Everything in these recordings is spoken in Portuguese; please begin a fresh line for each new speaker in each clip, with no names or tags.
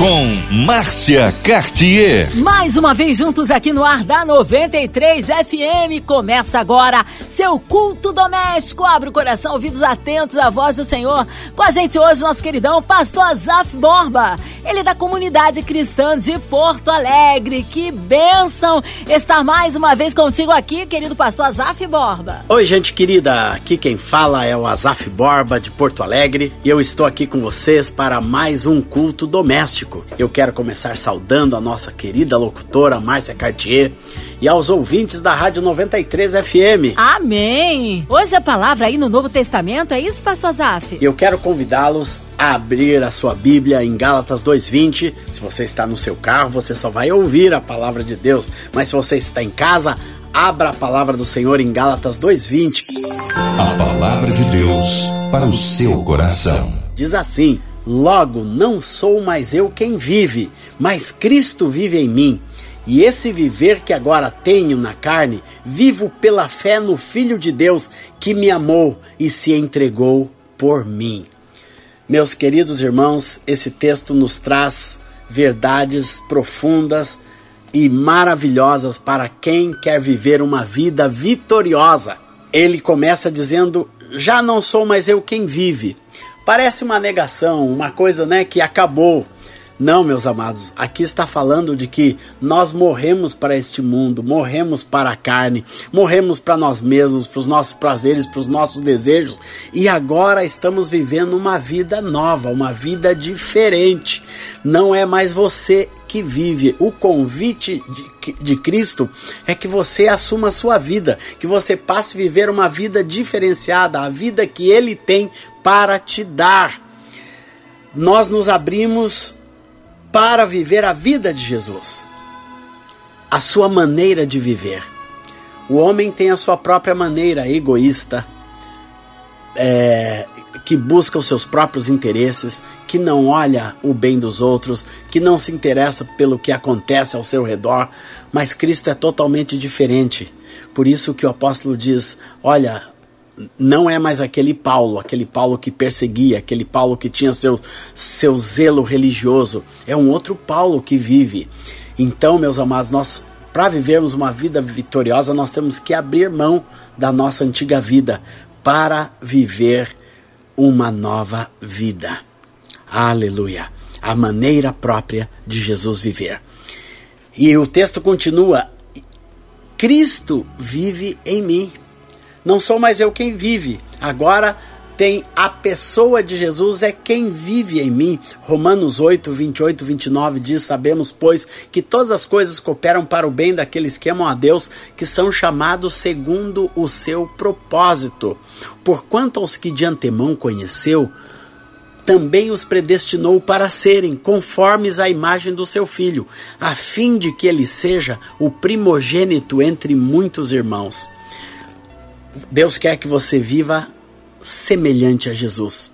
com Márcia Cartier.
Mais uma vez juntos aqui no ar da 93 FM. Começa agora seu culto doméstico. Abre o coração, ouvidos atentos à voz do Senhor. Com a gente hoje, nosso queridão pastor Azaf Borba. Ele é da comunidade cristã de Porto Alegre. Que bênção estar mais uma vez contigo aqui, querido pastor Azaf Borba.
Oi, gente querida. Aqui quem fala é o Azaf Borba de Porto Alegre. E eu estou aqui com vocês para mais um culto doméstico. Eu quero começar saudando a nossa querida locutora Márcia Cartier e aos ouvintes da Rádio 93 FM.
Amém! Hoje a palavra aí no Novo Testamento, é isso, Pastor Zaf?
Eu quero convidá-los a abrir a sua Bíblia em Gálatas 2:20. Se você está no seu carro, você só vai ouvir a palavra de Deus, mas se você está em casa, abra a palavra do Senhor em Gálatas 2:20.
A palavra de Deus para o seu coração.
Diz assim: Logo, não sou mais eu quem vive, mas Cristo vive em mim. E esse viver que agora tenho na carne, vivo pela fé no Filho de Deus que me amou e se entregou por mim. Meus queridos irmãos, esse texto nos traz verdades profundas e maravilhosas para quem quer viver uma vida vitoriosa. Ele começa dizendo: Já não sou mais eu quem vive, Parece uma negação, uma coisa né, que acabou. Não, meus amados, aqui está falando de que nós morremos para este mundo, morremos para a carne, morremos para nós mesmos, para os nossos prazeres, para os nossos desejos, e agora estamos vivendo uma vida nova, uma vida diferente. Não é mais você que vive. O convite de, de Cristo é que você assuma a sua vida, que você passe a viver uma vida diferenciada, a vida que Ele tem para te dar. Nós nos abrimos para viver a vida de Jesus, a sua maneira de viver. O homem tem a sua própria maneira egoísta, é, que busca os seus próprios interesses, que não olha o bem dos outros, que não se interessa pelo que acontece ao seu redor, mas Cristo é totalmente diferente. Por isso que o apóstolo diz: olha, não é mais aquele Paulo, aquele Paulo que perseguia, aquele Paulo que tinha seu, seu zelo religioso. É um outro Paulo que vive. Então, meus amados, nós para vivermos uma vida vitoriosa, nós temos que abrir mão da nossa antiga vida para viver uma nova vida. Aleluia! A maneira própria de Jesus viver. E o texto continua: Cristo vive em mim. Não sou mais eu quem vive, agora tem a pessoa de Jesus é quem vive em mim. Romanos 8, 28, 29 diz: Sabemos, pois, que todas as coisas cooperam para o bem daqueles que amam a Deus, que são chamados segundo o seu propósito. Porquanto aos que de antemão conheceu, também os predestinou para serem conformes à imagem do seu filho, a fim de que ele seja o primogênito entre muitos irmãos. Deus quer que você viva semelhante a Jesus.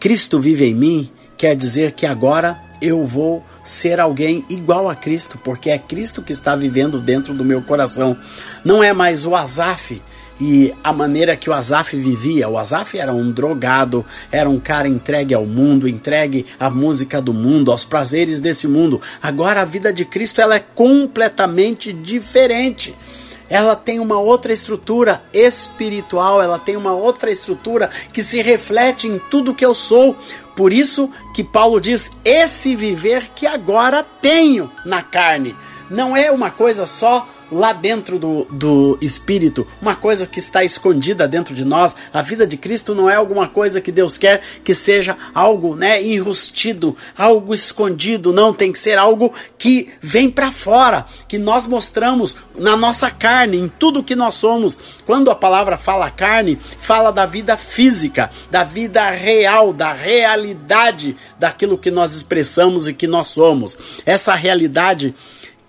Cristo vive em mim quer dizer que agora eu vou ser alguém igual a Cristo, porque é Cristo que está vivendo dentro do meu coração. Não é mais o Azaf e a maneira que o Azaf vivia. O Azaf era um drogado, era um cara entregue ao mundo, entregue à música do mundo, aos prazeres desse mundo. Agora a vida de Cristo ela é completamente diferente ela tem uma outra estrutura espiritual, ela tem uma outra estrutura que se reflete em tudo que eu sou. Por isso que Paulo diz: esse viver que agora tenho na carne. Não é uma coisa só lá dentro do, do espírito, uma coisa que está escondida dentro de nós. A vida de Cristo não é alguma coisa que Deus quer que seja algo, né, enrustido, algo escondido, não, tem que ser algo que vem para fora, que nós mostramos na nossa carne, em tudo que nós somos. Quando a palavra fala carne, fala da vida física, da vida real, da realidade daquilo que nós expressamos e que nós somos. Essa realidade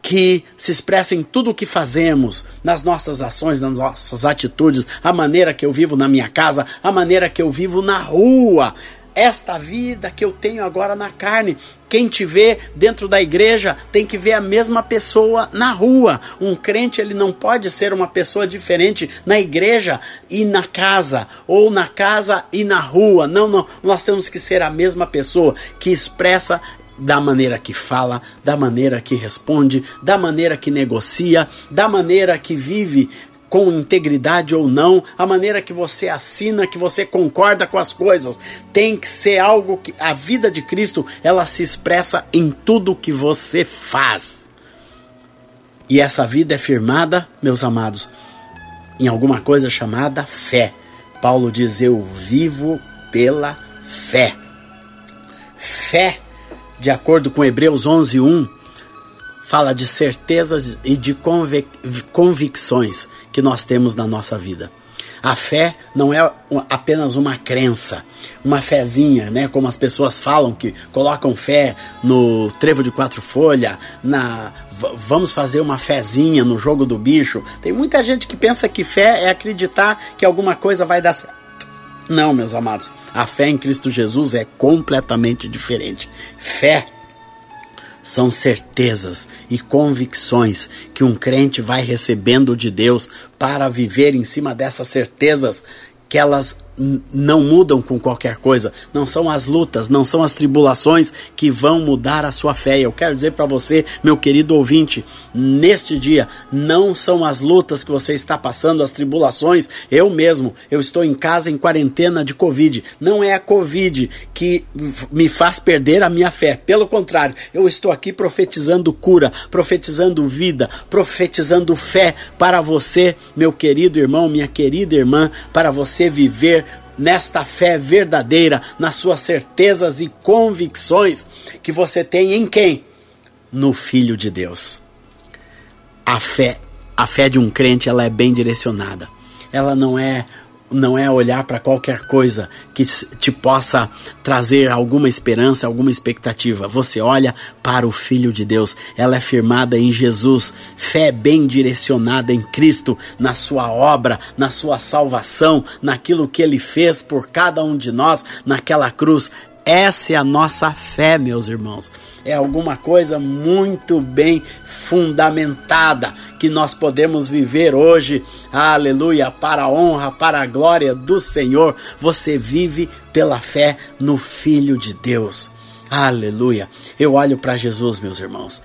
que se expressa em tudo o que fazemos, nas nossas ações, nas nossas atitudes, a maneira que eu vivo na minha casa, a maneira que eu vivo na rua. esta vida que eu tenho agora na carne. Quem te vê dentro da igreja tem que ver a mesma pessoa na rua. Um crente ele não pode ser uma pessoa diferente na igreja e na casa, ou na casa e na rua. Não, não. Nós temos que ser a mesma pessoa que expressa da maneira que fala, da maneira que responde, da maneira que negocia, da maneira que vive com integridade ou não, a maneira que você assina, que você concorda com as coisas, tem que ser algo que a vida de Cristo, ela se expressa em tudo que você faz. E essa vida é firmada, meus amados, em alguma coisa chamada fé. Paulo diz: Eu vivo pela fé. Fé, de acordo com Hebreus 11, 1, fala de certezas e de convic convicções que nós temos na nossa vida. A fé não é apenas uma crença, uma fezinha, né? Como as pessoas falam que colocam fé no trevo de quatro folhas, na vamos fazer uma fezinha no jogo do bicho. Tem muita gente que pensa que fé é acreditar que alguma coisa vai dar certo. Não, meus amados. A fé em Cristo Jesus é completamente diferente. Fé são certezas e convicções que um crente vai recebendo de Deus para viver em cima dessas certezas que elas não mudam com qualquer coisa. Não são as lutas, não são as tribulações que vão mudar a sua fé. Eu quero dizer para você, meu querido ouvinte, neste dia, não são as lutas que você está passando, as tribulações. Eu mesmo, eu estou em casa em quarentena de Covid. Não é a Covid que me faz perder a minha fé. Pelo contrário, eu estou aqui profetizando cura, profetizando vida, profetizando fé para você, meu querido irmão, minha querida irmã, para você viver nesta fé verdadeira, nas suas certezas e convicções que você tem em quem? No Filho de Deus. A fé, a fé de um crente, ela é bem direcionada. Ela não é não é olhar para qualquer coisa que te possa trazer alguma esperança, alguma expectativa. Você olha para o Filho de Deus. Ela é firmada em Jesus. Fé bem direcionada em Cristo, na sua obra, na sua salvação, naquilo que ele fez por cada um de nós naquela cruz. Essa é a nossa fé, meus irmãos. É alguma coisa muito bem fundamentada que nós podemos viver hoje. Aleluia, para a honra, para a glória do Senhor. Você vive pela fé no Filho de Deus. Aleluia. Eu olho para Jesus, meus irmãos.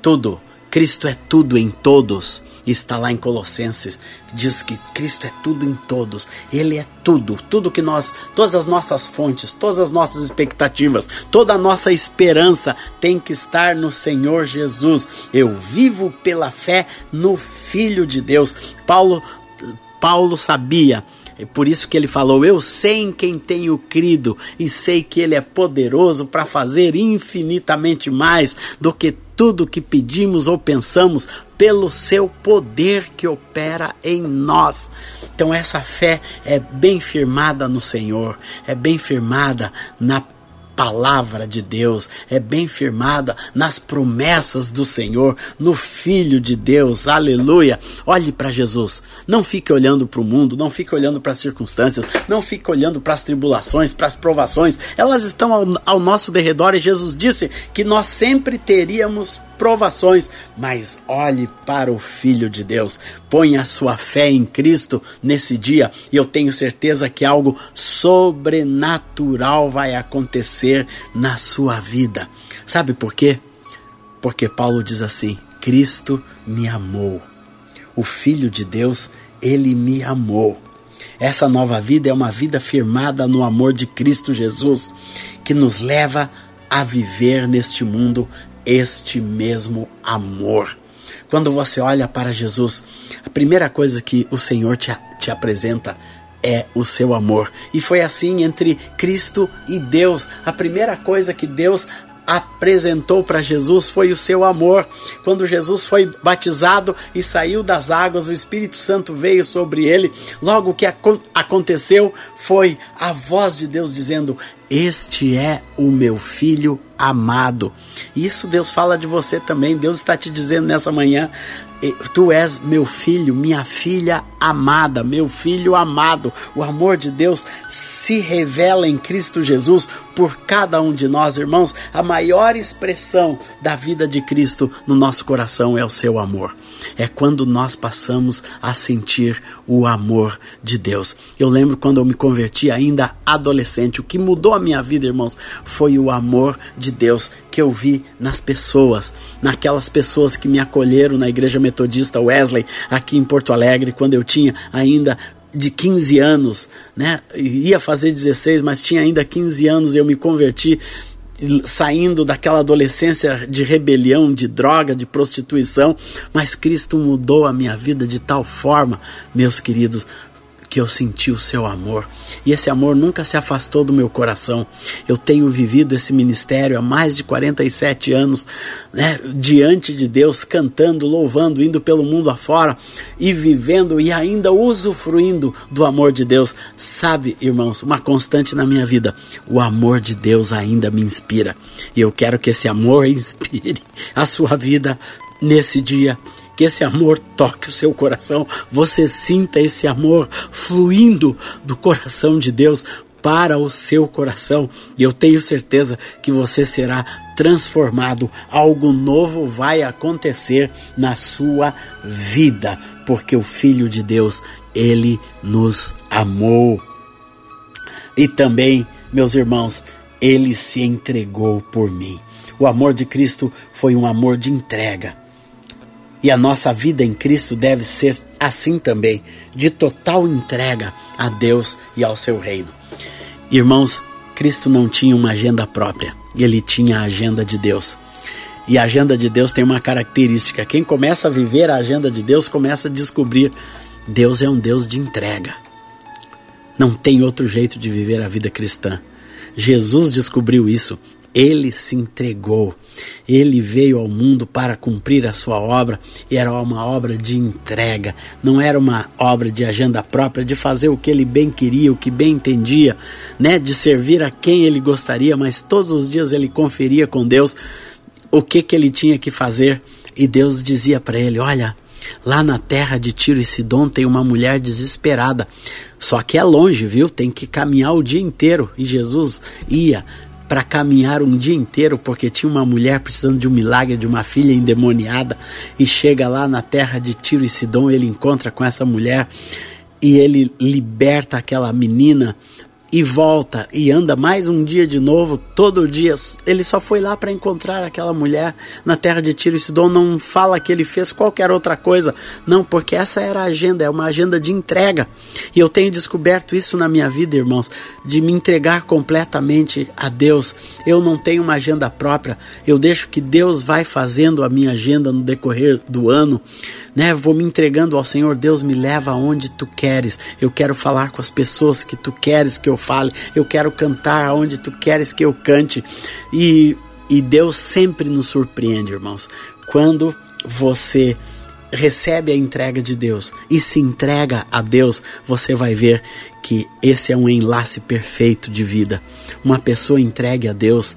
Tudo, Cristo é tudo em todos está lá em Colossenses, diz que Cristo é tudo em todos. Ele é tudo, tudo que nós, todas as nossas fontes, todas as nossas expectativas, toda a nossa esperança tem que estar no Senhor Jesus. Eu vivo pela fé no Filho de Deus. Paulo Paulo sabia é por isso que ele falou: Eu sei em quem tenho crido e sei que ele é poderoso para fazer infinitamente mais do que tudo que pedimos ou pensamos pelo seu poder que opera em nós. Então essa fé é bem firmada no Senhor, é bem firmada na palavra de Deus, é bem firmada nas promessas do Senhor, no Filho de Deus, aleluia. Olhe para Jesus, não fique olhando para o mundo, não fique olhando para as circunstâncias, não fique olhando para as tribulações, para as provações, elas estão ao, ao nosso derredor e Jesus disse que nós sempre teríamos provações, mas olhe para o Filho de Deus, ponha a sua fé em Cristo nesse dia e eu tenho certeza que algo sobrenatural vai acontecer na sua vida. Sabe por quê? Porque Paulo diz assim: Cristo me amou. O Filho de Deus, ele me amou. Essa nova vida é uma vida firmada no amor de Cristo Jesus, que nos leva a viver neste mundo este mesmo amor. Quando você olha para Jesus, a primeira coisa que o Senhor te, te apresenta é o seu amor. E foi assim entre Cristo e Deus. A primeira coisa que Deus apresentou para Jesus foi o seu amor. Quando Jesus foi batizado e saiu das águas, o Espírito Santo veio sobre ele. Logo o que aconteceu foi a voz de Deus dizendo: Este é o meu filho amado. Isso Deus fala de você também. Deus está te dizendo nessa manhã: Tu és meu filho, minha filha amada, meu filho amado. O amor de Deus se revela em Cristo Jesus por cada um de nós, irmãos. A maior expressão da vida de Cristo no nosso coração é o seu amor. É quando nós passamos a sentir o amor de Deus. Eu lembro quando eu me converti ainda adolescente, o que mudou a minha vida, irmãos, foi o amor de Deus que eu vi nas pessoas, naquelas pessoas que me acolheram na igreja metodista Wesley aqui em Porto Alegre, quando eu tinha ainda de 15 anos, né? Ia fazer 16, mas tinha ainda 15 anos e eu me converti saindo daquela adolescência de rebelião, de droga, de prostituição, mas Cristo mudou a minha vida de tal forma, meus queridos, que eu senti o seu amor. E esse amor nunca se afastou do meu coração. Eu tenho vivido esse ministério há mais de 47 anos, né, diante de Deus, cantando, louvando, indo pelo mundo afora e vivendo e ainda usufruindo do amor de Deus. Sabe, irmãos, uma constante na minha vida: o amor de Deus ainda me inspira. E eu quero que esse amor inspire a sua vida nesse dia que esse amor toque o seu coração, você sinta esse amor fluindo do coração de Deus para o seu coração. E eu tenho certeza que você será transformado, algo novo vai acontecer na sua vida, porque o Filho de Deus, ele nos amou. E também, meus irmãos, ele se entregou por mim. O amor de Cristo foi um amor de entrega. E a nossa vida em Cristo deve ser assim também, de total entrega a Deus e ao seu reino. Irmãos, Cristo não tinha uma agenda própria, ele tinha a agenda de Deus. E a agenda de Deus tem uma característica: quem começa a viver a agenda de Deus começa a descobrir Deus é um Deus de entrega. Não tem outro jeito de viver a vida cristã. Jesus descobriu isso ele se entregou. Ele veio ao mundo para cumprir a sua obra e era uma obra de entrega. Não era uma obra de agenda própria, de fazer o que ele bem queria, o que bem entendia, né? de servir a quem ele gostaria, mas todos os dias ele conferia com Deus o que, que ele tinha que fazer. E Deus dizia para ele: Olha, Lá na terra de Tiro e Sidom tem uma mulher desesperada. Só que é longe, viu? Tem que caminhar o dia inteiro. E Jesus ia para caminhar um dia inteiro porque tinha uma mulher precisando de um milagre de uma filha endemoniada e chega lá na terra de Tiro e Sidom, ele encontra com essa mulher e ele liberta aquela menina e volta e anda mais um dia de novo, todo dia. Ele só foi lá para encontrar aquela mulher na terra de Tiro e Sidom. Não fala que ele fez qualquer outra coisa, não, porque essa era a agenda, é uma agenda de entrega. E eu tenho descoberto isso na minha vida, irmãos, de me entregar completamente a Deus. Eu não tenho uma agenda própria, eu deixo que Deus vai fazendo a minha agenda no decorrer do ano né? Vou me entregando ao Senhor, Deus me leva aonde tu queres. Eu quero falar com as pessoas que tu queres que eu fale. Eu quero cantar aonde tu queres que eu cante. E e Deus sempre nos surpreende, irmãos. Quando você recebe a entrega de Deus e se entrega a Deus, você vai ver que esse é um enlace perfeito de vida. Uma pessoa entregue a Deus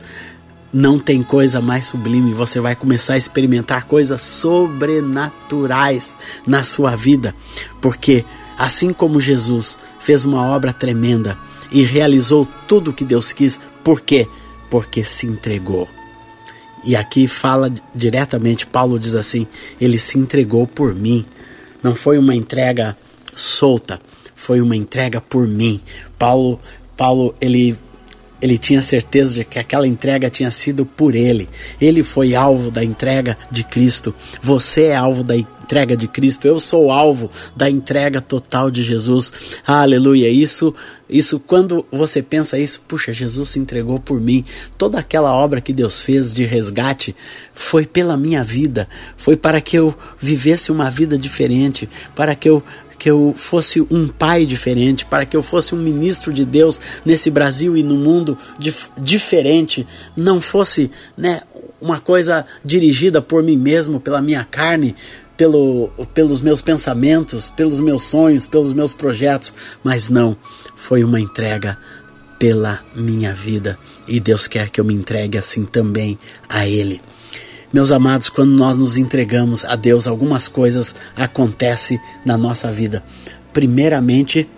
não tem coisa mais sublime. Você vai começar a experimentar coisas sobrenaturais na sua vida, porque assim como Jesus fez uma obra tremenda e realizou tudo o que Deus quis, por quê? Porque se entregou. E aqui fala diretamente, Paulo diz assim: ele se entregou por mim. Não foi uma entrega solta, foi uma entrega por mim. Paulo, Paulo ele ele tinha certeza de que aquela entrega tinha sido por ele. Ele foi alvo da entrega de Cristo. Você é alvo da entrega de Cristo. Eu sou alvo da entrega total de Jesus. Aleluia. Isso, isso quando você pensa isso, puxa, Jesus se entregou por mim. Toda aquela obra que Deus fez de resgate foi pela minha vida, foi para que eu vivesse uma vida diferente, para que eu que eu fosse um pai diferente, para que eu fosse um ministro de Deus nesse Brasil e no mundo dif diferente, não fosse né, uma coisa dirigida por mim mesmo, pela minha carne, pelo, pelos meus pensamentos, pelos meus sonhos, pelos meus projetos, mas não, foi uma entrega pela minha vida e Deus quer que eu me entregue assim também a Ele. Meus amados, quando nós nos entregamos a Deus, algumas coisas acontecem na nossa vida. Primeiramente,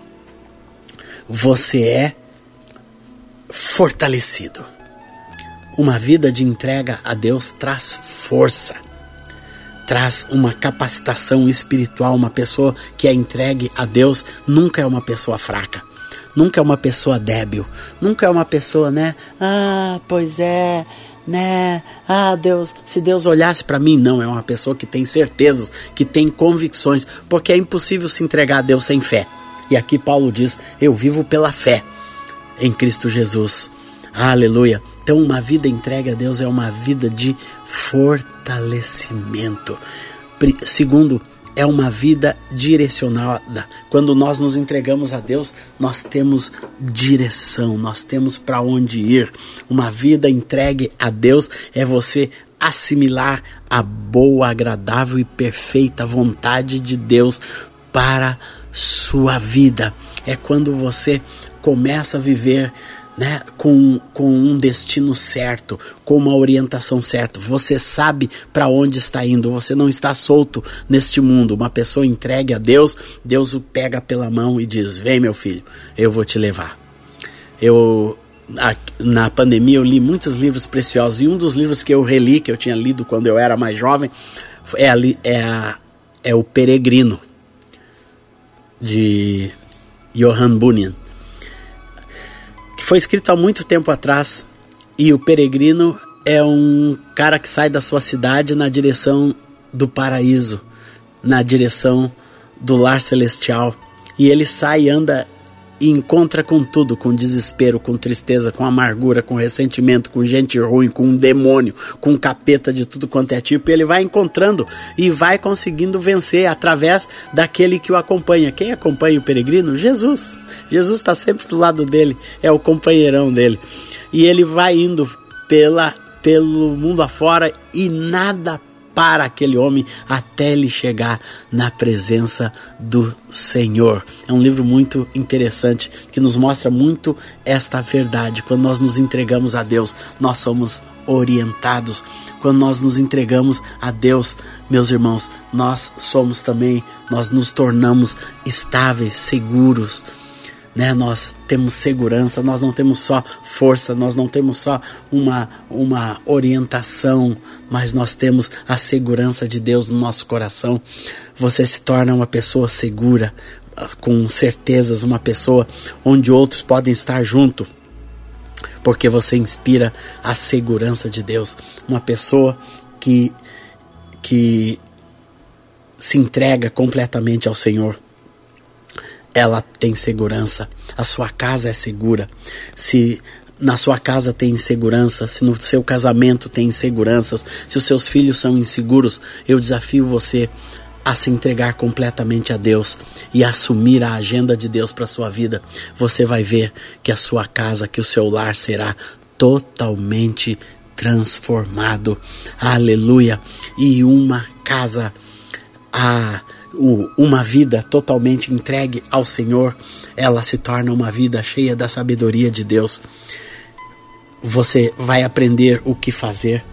você é fortalecido. Uma vida de entrega a Deus traz força, traz uma capacitação espiritual. Uma pessoa que é entregue a Deus nunca é uma pessoa fraca, nunca é uma pessoa débil, nunca é uma pessoa, né? Ah, pois é, né? Ah, Deus, se Deus olhasse para mim, não, é uma pessoa que tem certezas, que tem convicções, porque é impossível se entregar a Deus sem fé. E aqui Paulo diz: Eu vivo pela fé em Cristo Jesus. Aleluia. Então, uma vida entregue a Deus é uma vida de fortalecimento. Segundo, é uma vida direcionada. Quando nós nos entregamos a Deus, nós temos direção, nós temos para onde ir. Uma vida entregue a Deus é você assimilar a boa, agradável e perfeita vontade de Deus para sua vida. É quando você começa a viver né, com, com um destino certo, com uma orientação certa. Você sabe para onde está indo, você não está solto neste mundo. Uma pessoa entregue a Deus, Deus o pega pela mão e diz: Vem, meu filho, eu vou te levar. Eu na pandemia eu li muitos livros preciosos e um dos livros que eu reli, que eu tinha lido quando eu era mais jovem, é, ali, é, a, é O Peregrino, de Johann Bunyan foi escrito há muito tempo atrás e o peregrino é um cara que sai da sua cidade na direção do paraíso, na direção do lar celestial. E ele sai e anda e encontra com tudo, com desespero, com tristeza, com amargura, com ressentimento, com gente ruim, com um demônio, com um capeta de tudo quanto é tipo, ele vai encontrando e vai conseguindo vencer através daquele que o acompanha. Quem acompanha o peregrino? Jesus. Jesus está sempre do lado dele, é o companheirão dele. E ele vai indo pela pelo mundo afora e nada para aquele homem até ele chegar na presença do Senhor. É um livro muito interessante que nos mostra muito esta verdade. Quando nós nos entregamos a Deus, nós somos orientados. Quando nós nos entregamos a Deus, meus irmãos, nós somos também, nós nos tornamos estáveis, seguros né? Nós temos segurança, nós não temos só força, nós não temos só uma, uma orientação, mas nós temos a segurança de Deus no nosso coração. Você se torna uma pessoa segura, com certezas, uma pessoa onde outros podem estar junto, porque você inspira a segurança de Deus. Uma pessoa que, que se entrega completamente ao Senhor ela tem segurança. A sua casa é segura. Se na sua casa tem insegurança, se no seu casamento tem inseguranças, se os seus filhos são inseguros, eu desafio você a se entregar completamente a Deus e assumir a agenda de Deus para sua vida. Você vai ver que a sua casa, que o seu lar será totalmente transformado. Aleluia! E uma casa a uma vida totalmente entregue ao Senhor, ela se torna uma vida cheia da sabedoria de Deus. Você vai aprender o que fazer,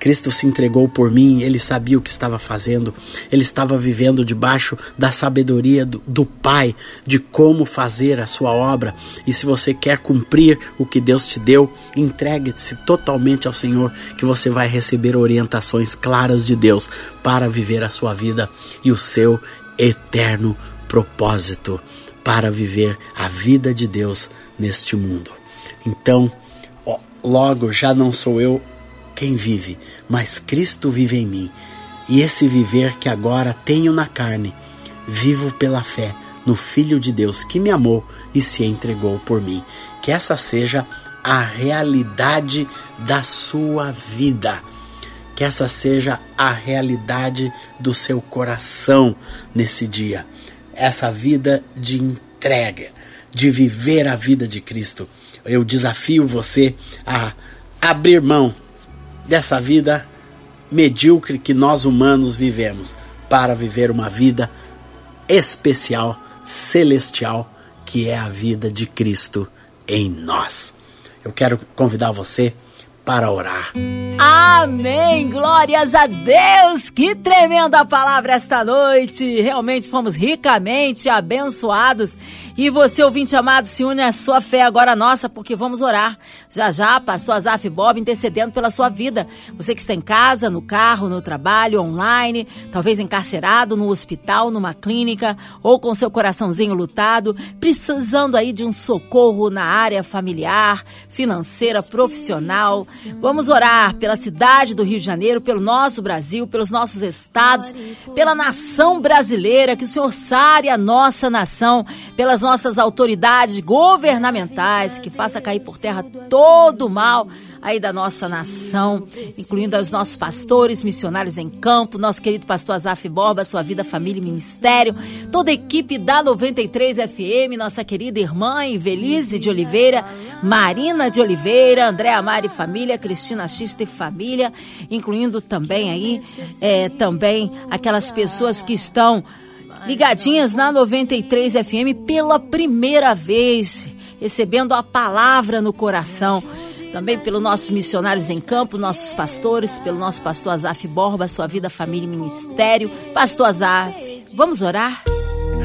Cristo se entregou por mim, ele sabia o que estava fazendo, ele estava vivendo debaixo da sabedoria do, do, Pai, de como fazer a sua obra. E se você quer cumprir o que Deus te deu, entregue-se totalmente ao Senhor, que você vai receber orientações claras de Deus para viver a sua vida e o seu eterno propósito, para viver a vida de Deus neste mundo. Então, logo já não sou eu quem vive, mas Cristo vive em mim. E esse viver que agora tenho na carne, vivo pela fé no Filho de Deus que me amou e se entregou por mim. Que essa seja a realidade da sua vida. Que essa seja a realidade do seu coração nesse dia. Essa vida de entrega, de viver a vida de Cristo. Eu desafio você a abrir mão dessa vida medíocre que nós humanos vivemos, para viver uma vida especial, celestial, que é a vida de Cristo em nós. Eu quero convidar você para orar.
Amém! Glórias a Deus! Que tremenda palavra esta noite! Realmente fomos ricamente abençoados. E você, ouvinte amado, se une à sua fé agora nossa, porque vamos orar. Já já, pastor Azaf Bob intercedendo pela sua vida. Você que está em casa, no carro, no trabalho, online, talvez encarcerado, no hospital, numa clínica, ou com seu coraçãozinho lutado, precisando aí de um socorro na área familiar, financeira, profissional. Vamos orar pela cidade do Rio de Janeiro, pelo nosso Brasil, pelos nossos estados, pela nação brasileira, que o Senhor sare a nossa nação, pelas nossas autoridades governamentais, que faça cair por terra todo o mal aí da nossa nação, incluindo os nossos pastores, missionários em campo, nosso querido pastor Azaf Borba, sua vida, família e ministério, toda a equipe da 93 FM, nossa querida irmã Ivelise de Oliveira, Marina de Oliveira, André Amari família, Cristina Xista e família, incluindo também aí, é, também aquelas pessoas que estão ligadinhas na 93 FM pela primeira vez, recebendo a palavra no coração também pelos nossos missionários em campo, nossos pastores, pelo nosso pastor Azaf Borba, sua vida, família e ministério. Pastor Azaf, vamos orar?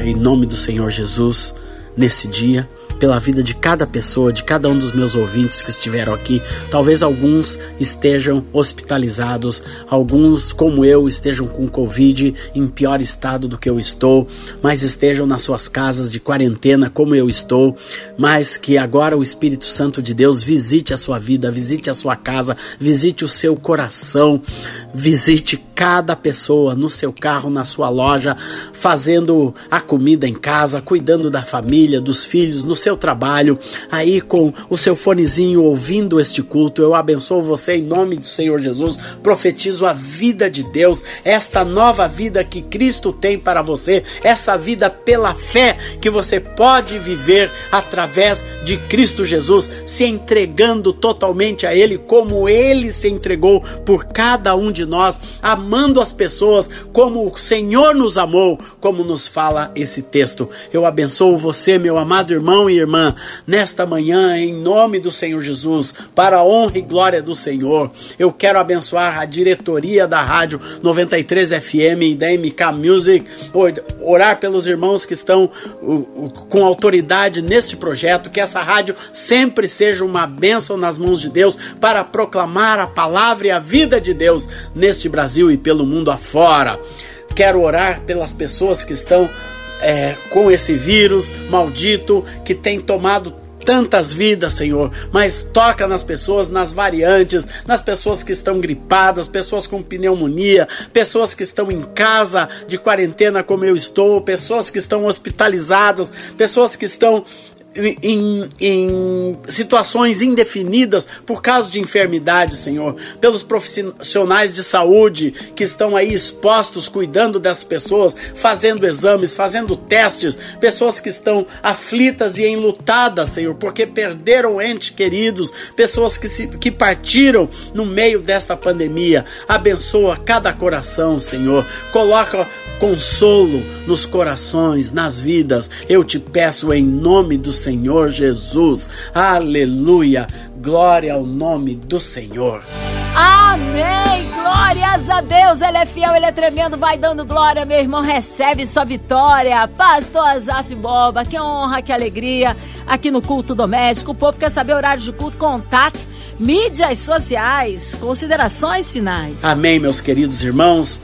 Em nome do Senhor Jesus, nesse dia, pela vida de cada pessoa, de cada um dos meus ouvintes que estiveram aqui. Talvez alguns estejam hospitalizados, alguns, como eu, estejam com Covid em pior estado do que eu estou, mas estejam nas suas casas de quarentena, como eu estou, mas que agora o Espírito Santo de Deus visite a sua vida, visite a sua casa, visite o seu coração, visite cada pessoa no seu carro, na sua loja, fazendo a comida em casa, cuidando da família, dos filhos, no seu trabalho, aí com o seu fonezinho ouvindo este culto. Eu abençoo você em nome do Senhor Jesus. Profetizo a vida de Deus, esta nova vida que Cristo tem para você, essa vida pela fé que você pode viver através de Cristo Jesus, se entregando totalmente a Ele, como Ele se entregou por cada um de nós. Amando as pessoas como o Senhor nos amou, como nos fala esse texto. Eu abençoo você, meu amado irmão e irmã, nesta manhã, em nome do Senhor Jesus, para a honra e glória do Senhor. Eu quero abençoar a diretoria da Rádio 93 FM e da MK Music, orar pelos irmãos que estão com autoridade neste projeto, que essa rádio sempre seja uma bênção nas mãos de Deus para proclamar a palavra e a vida de Deus neste Brasil e pelo mundo afora. Quero orar pelas pessoas que estão é, com esse vírus maldito que tem tomado tantas vidas, Senhor, mas toca nas pessoas, nas variantes, nas pessoas que estão gripadas, pessoas com pneumonia, pessoas que estão em casa de quarentena como eu estou, pessoas que estão hospitalizadas, pessoas que estão em, em, situações indefinidas por causa de enfermidade, Senhor, pelos profissionais de saúde que estão aí expostos, cuidando dessas pessoas, fazendo exames, fazendo testes, pessoas que estão aflitas e enlutadas, Senhor, porque perderam entes queridos, pessoas que, se, que partiram no meio desta pandemia. Abençoa cada coração, Senhor. Coloca consolo nos corações, nas vidas. Eu te peço em nome do Senhor Jesus. Aleluia. Glória ao nome do Senhor.
Amém! Glórias a Deus! Ele é fiel, ele é tremendo, vai dando glória, meu irmão, recebe sua vitória. Pastor Azaf Boba, que honra, que alegria aqui no culto doméstico. O povo quer saber horário de culto, contatos, mídias sociais, considerações finais.
Amém, meus queridos irmãos.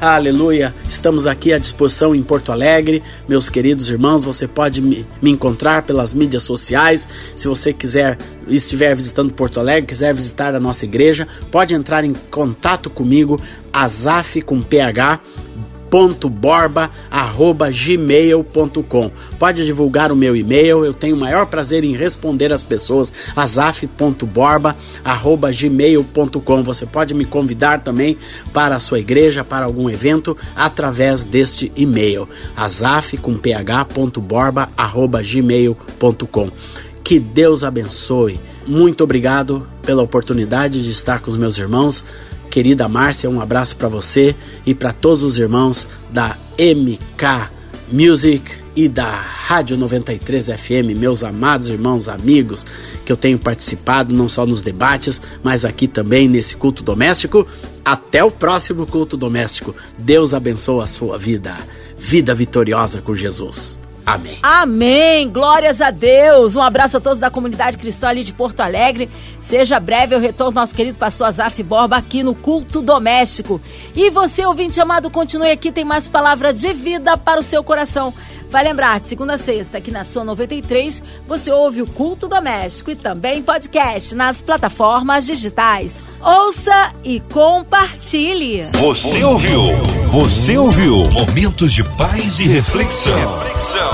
Aleluia! Estamos aqui à disposição em Porto Alegre. Meus queridos irmãos, você pode me, me encontrar pelas mídias sociais. Se você quiser, estiver visitando Porto Alegre, quiser visitar a nossa igreja, pode entrar em contato comigo, Azaf com PH azaf.borba@gmail.com. Pode divulgar o meu e-mail, eu tenho o maior prazer em responder às pessoas. azaf.borba@gmail.com. Você pode me convidar também para a sua igreja, para algum evento através deste e-mail. azaf. Que Deus abençoe. Muito obrigado pela oportunidade de estar com os meus irmãos Querida Márcia, um abraço para você e para todos os irmãos da MK Music e da Rádio 93 FM, meus amados irmãos, amigos, que eu tenho participado não só nos debates, mas aqui também nesse culto doméstico. Até o próximo culto doméstico. Deus abençoe a sua vida. Vida vitoriosa com Jesus. Amém.
Amém. Glórias a Deus. Um abraço a todos da comunidade cristã ali de Porto Alegre. Seja breve o retorno do nosso querido pastor Azaf Borba aqui no culto doméstico. E você, ouvinte amado, continue aqui, tem mais palavra de vida para o seu coração. Vai lembrar, de segunda a sexta, aqui na sua 93, você ouve o culto doméstico e também podcast nas plataformas digitais. Ouça e compartilhe.
Você ouviu? Você ouviu? Momentos de paz e reflexão. reflexão.